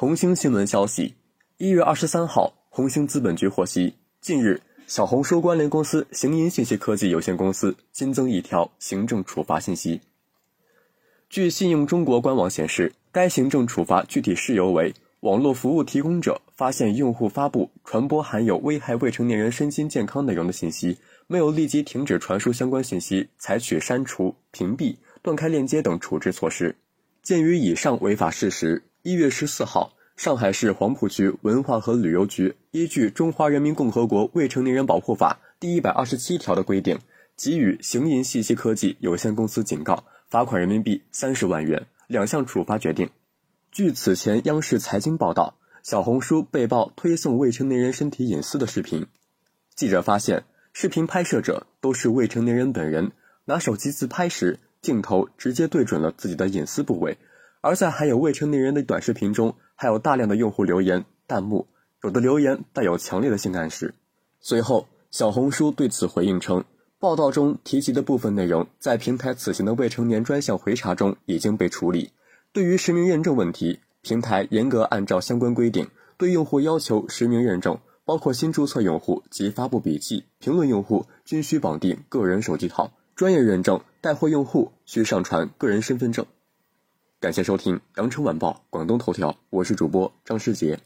红星新闻消息，一月二十三号，红星资本局获悉，近日小红书关联公司行银信息科技有限公司新增一条行政处罚信息。据信用中国官网显示，该行政处罚具体事由为：网络服务提供者发现用户发布、传播含有危害未成年人身心健康内容的信息，没有立即停止传输相关信息，采取删除、屏蔽、断开链接等处置措施。鉴于以上违法事实。一月十四号，上海市黄浦区文化和旅游局依据《中华人民共和国未成年人保护法》第一百二十七条的规定，给予行银信息科技有限公司警告，罚款人民币三十万元，两项处罚决定。据此前央视财经报道，小红书被曝推送未成年人身体隐私的视频，记者发现，视频拍摄者都是未成年人本人，拿手机自拍时，镜头直接对准了自己的隐私部位。而在还有未成年人的短视频中，还有大量的用户留言弹幕，有的留言带有强烈的性暗示。随后，小红书对此回应称，报道中提及的部分内容在平台此前的未成年专项回查中已经被处理。对于实名认证问题，平台严格按照相关规定，对用户要求实名认证，包括新注册用户及发布笔记、评论用户均需绑定个人手机号；专业认证带货用户需上传个人身份证。感谢收听《羊城晚报》广东头条，我是主播张世杰。